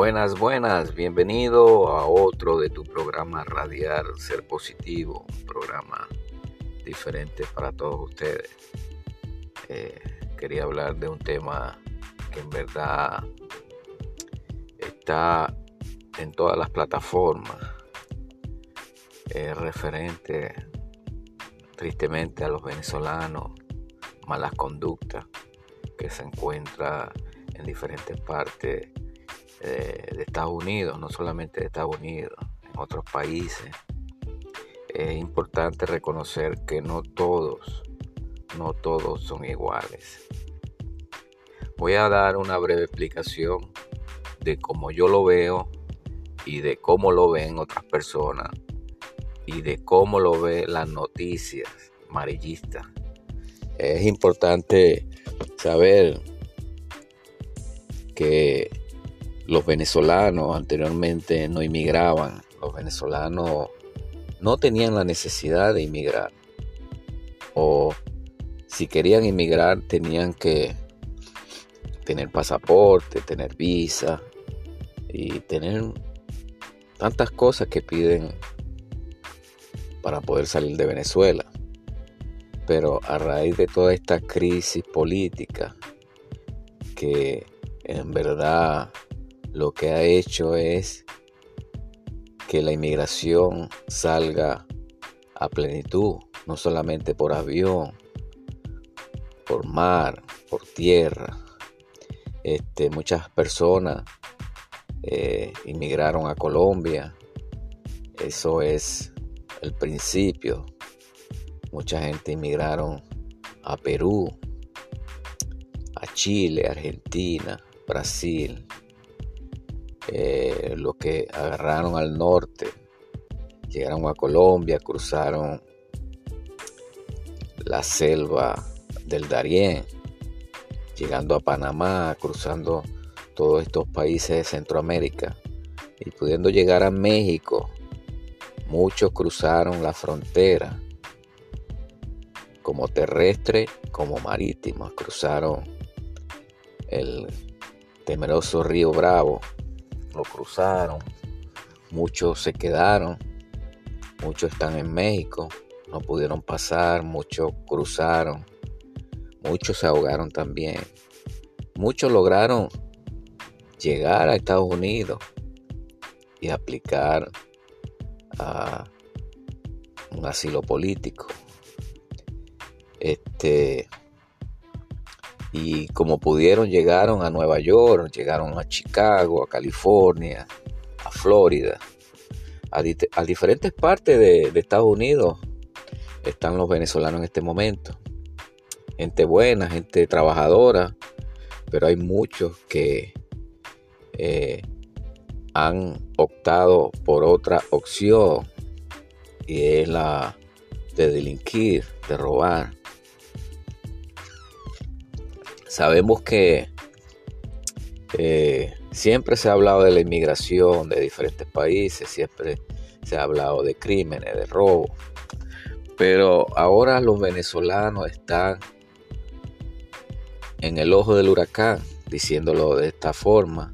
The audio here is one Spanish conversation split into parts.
Buenas, buenas, bienvenido a otro de tu programa Radiar Ser Positivo, un programa diferente para todos ustedes. Eh, quería hablar de un tema que en verdad está en todas las plataformas, es referente tristemente a los venezolanos, malas conductas que se encuentra en diferentes partes de Estados Unidos, no solamente de Estados Unidos, en otros países. Es importante reconocer que no todos, no todos son iguales. Voy a dar una breve explicación de cómo yo lo veo y de cómo lo ven otras personas y de cómo lo ve las noticias amarillistas. Es importante saber que los venezolanos anteriormente no inmigraban, los venezolanos no tenían la necesidad de inmigrar. O si querían inmigrar tenían que tener pasaporte, tener visa y tener tantas cosas que piden para poder salir de Venezuela. Pero a raíz de toda esta crisis política que en verdad lo que ha hecho es que la inmigración salga a plenitud, no solamente por avión, por mar, por tierra. Este, muchas personas eh, inmigraron a Colombia. Eso es el principio. Mucha gente inmigraron a Perú, a Chile, Argentina, Brasil, eh, los que agarraron al norte, llegaron a Colombia, cruzaron la selva del Darién, llegando a Panamá, cruzando todos estos países de Centroamérica y pudiendo llegar a México. Muchos cruzaron la frontera, como terrestre como marítima, cruzaron el temeroso río Bravo lo cruzaron, muchos se quedaron, muchos están en México, no pudieron pasar, muchos cruzaron, muchos se ahogaron también, muchos lograron llegar a Estados Unidos y aplicar a un asilo político. Este, y como pudieron llegaron a Nueva York, llegaron a Chicago, a California, a Florida, a, diferentes partes de, Estados Unidos están los venezolanos en este momento. Gente buena, gente trabajadora, pero hay muchos que eh, han optado por otra opción y es la de delinquir, de robar. Sabemos que eh, siempre se ha hablado de la inmigración de diferentes países, siempre se ha hablado de crímenes, de robo, pero ahora los venezolanos están en el ojo del huracán, diciéndolo de esta forma,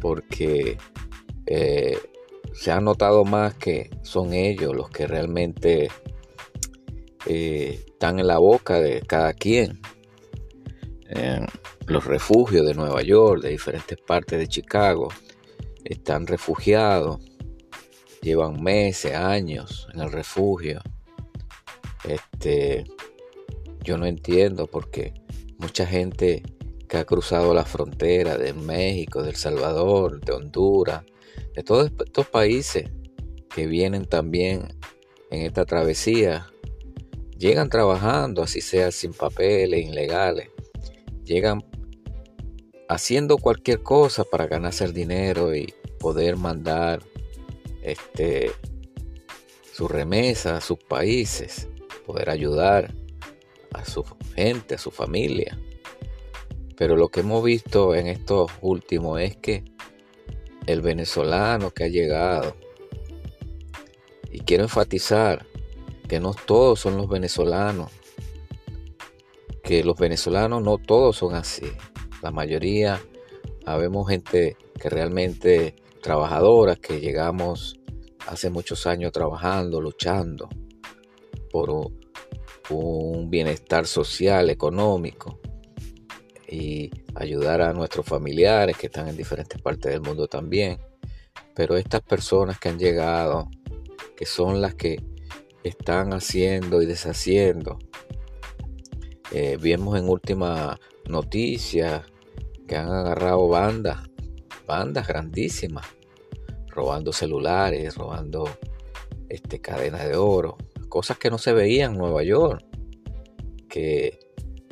porque eh, se ha notado más que son ellos los que realmente eh, están en la boca de cada quien en los refugios de Nueva York, de diferentes partes de Chicago, están refugiados, llevan meses, años en el refugio. Este, yo no entiendo porque mucha gente que ha cruzado la frontera de México, de El Salvador, de Honduras, de todos estos países que vienen también en esta travesía, llegan trabajando, así sea sin papeles, ilegales, llegan haciendo cualquier cosa para ganarse dinero y poder mandar este su remesa a sus países, poder ayudar a su gente, a su familia. Pero lo que hemos visto en estos últimos es que el venezolano que ha llegado, y quiero enfatizar que no todos son los venezolanos que los venezolanos no todos son así. La mayoría habemos gente que realmente trabajadora, que llegamos hace muchos años trabajando, luchando por un bienestar social, económico y ayudar a nuestros familiares que están en diferentes partes del mundo también. Pero estas personas que han llegado, que son las que están haciendo y deshaciendo, eh, vimos en última noticia que han agarrado bandas, bandas grandísimas, robando celulares, robando este, cadenas de oro, cosas que no se veían en Nueva York, que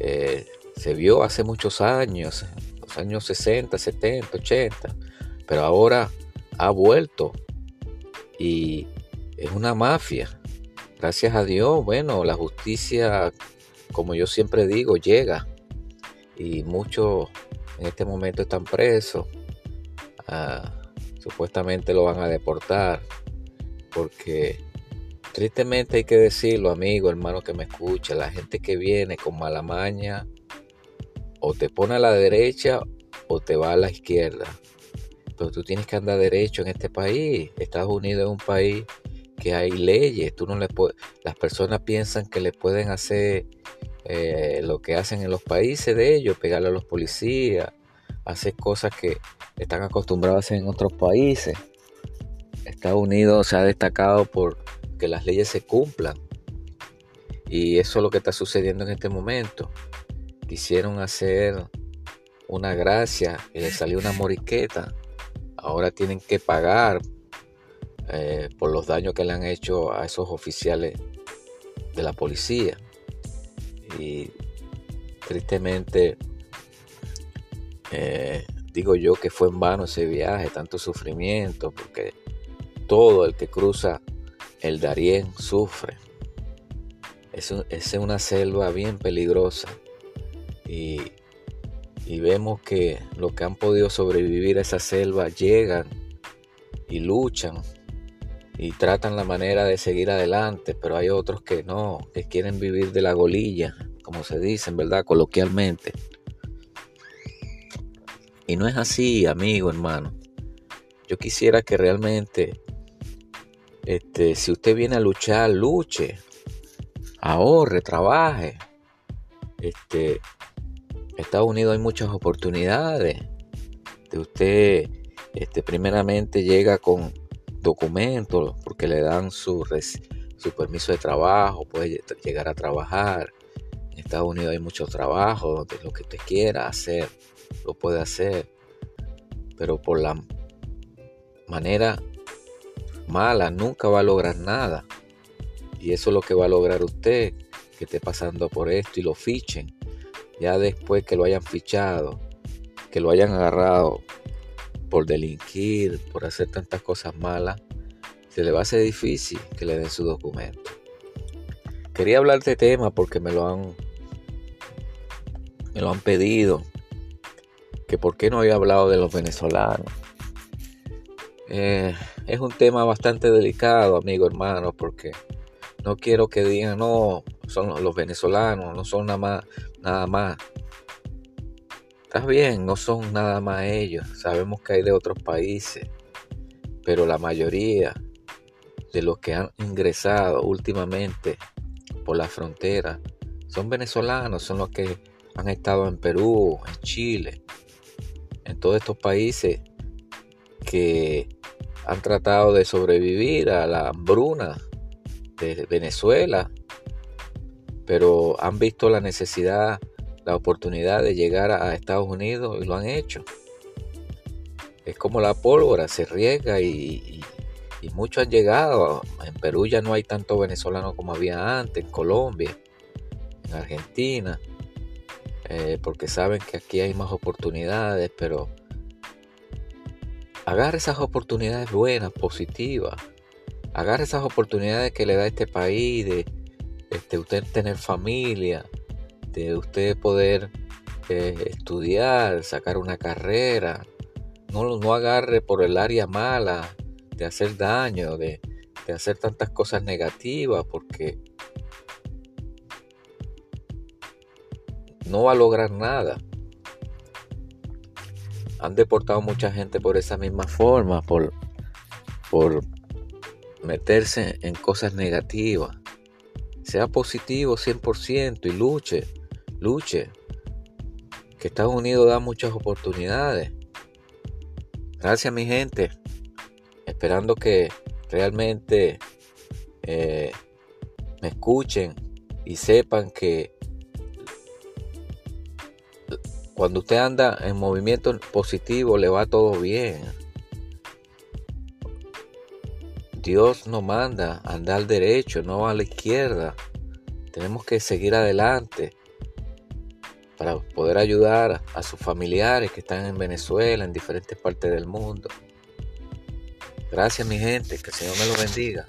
eh, se vio hace muchos años, los años 60, 70, 80, pero ahora ha vuelto y es una mafia. Gracias a Dios, bueno, la justicia, como yo siempre digo, llega y muchos en este momento están presos. Ah, supuestamente lo van a deportar porque tristemente hay que decirlo, amigo, hermano que me escucha, la gente que viene con mala maña o te pone a la derecha o te va a la izquierda. Pero tú tienes que andar derecho en este país. Estados Unidos es un país que hay leyes. Tú no le las personas piensan que le pueden hacer eh, lo que hacen en los países de ellos, pegarle a los policías, hacer cosas que están acostumbrados a hacer en otros países. Estados Unidos se ha destacado por que las leyes se cumplan. Y eso es lo que está sucediendo en este momento. Quisieron hacer una gracia y le salió una moriqueta. Ahora tienen que pagar eh, por los daños que le han hecho a esos oficiales de la policía. Y tristemente eh, digo yo que fue en vano ese viaje, tanto sufrimiento, porque todo el que cruza el Darién sufre. Es, es una selva bien peligrosa y, y vemos que los que han podido sobrevivir a esa selva llegan y luchan y tratan la manera de seguir adelante, pero hay otros que no, que quieren vivir de la golilla, como se dice, ¿verdad? Coloquialmente. Y no es así, amigo, hermano. Yo quisiera que realmente este, si usted viene a luchar, luche, ahorre, trabaje. Este, Estados Unidos hay muchas oportunidades. De usted, este, primeramente llega con documentos porque le dan su, su permiso de trabajo, puede llegar a trabajar. En Estados Unidos hay mucho trabajo, donde lo que usted quiera hacer, lo puede hacer. Pero por la manera mala, nunca va a lograr nada. Y eso es lo que va a lograr usted, que esté pasando por esto y lo fichen. Ya después que lo hayan fichado, que lo hayan agarrado por delinquir, por hacer tantas cosas malas, se le va a hacer difícil que le den su documento. Quería hablar de este tema porque me lo han me lo han pedido que por qué no había hablado de los venezolanos. Eh, es un tema bastante delicado, amigo hermano, porque no quiero que digan, no, son los venezolanos, no son nada más, nada más. Está bien, no son nada más ellos, sabemos que hay de otros países, pero la mayoría de los que han ingresado últimamente por la frontera son venezolanos, son los que han estado en Perú, en Chile, en todos estos países que han tratado de sobrevivir a la hambruna de Venezuela, pero han visto la necesidad, la oportunidad de llegar a Estados Unidos y lo han hecho. Es como la pólvora, se riega y, muchos han llegado. En Perú ya no hay tanto venezolano como había antes, en Colombia, en Argentina, eh, porque saben que aquí hay más oportunidades, pero Agarre esas oportunidades buenas, positivas. Agarre esas oportunidades que le da este país de este, usted tener familia, de usted poder eh, estudiar, sacar una carrera. No, no agarre por el área mala de hacer daño, de, de hacer tantas cosas negativas, porque no va a lograr nada. han deportado mucha gente por esa misma forma, por, por meterse en cosas negativas. Sea positivo 100% y luche, luche. Que Estados Unidos da muchas oportunidades. Gracias mi gente. Esperando que realmente eh, me escuchen y sepan que cuando usted anda en movimiento positivo le va todo bien. Dios nos manda a andar derecho, no a la izquierda. Tenemos que seguir adelante para poder ayudar a sus familiares que están en Venezuela, en diferentes partes del mundo. Gracias mi gente, que el Señor me lo bendiga.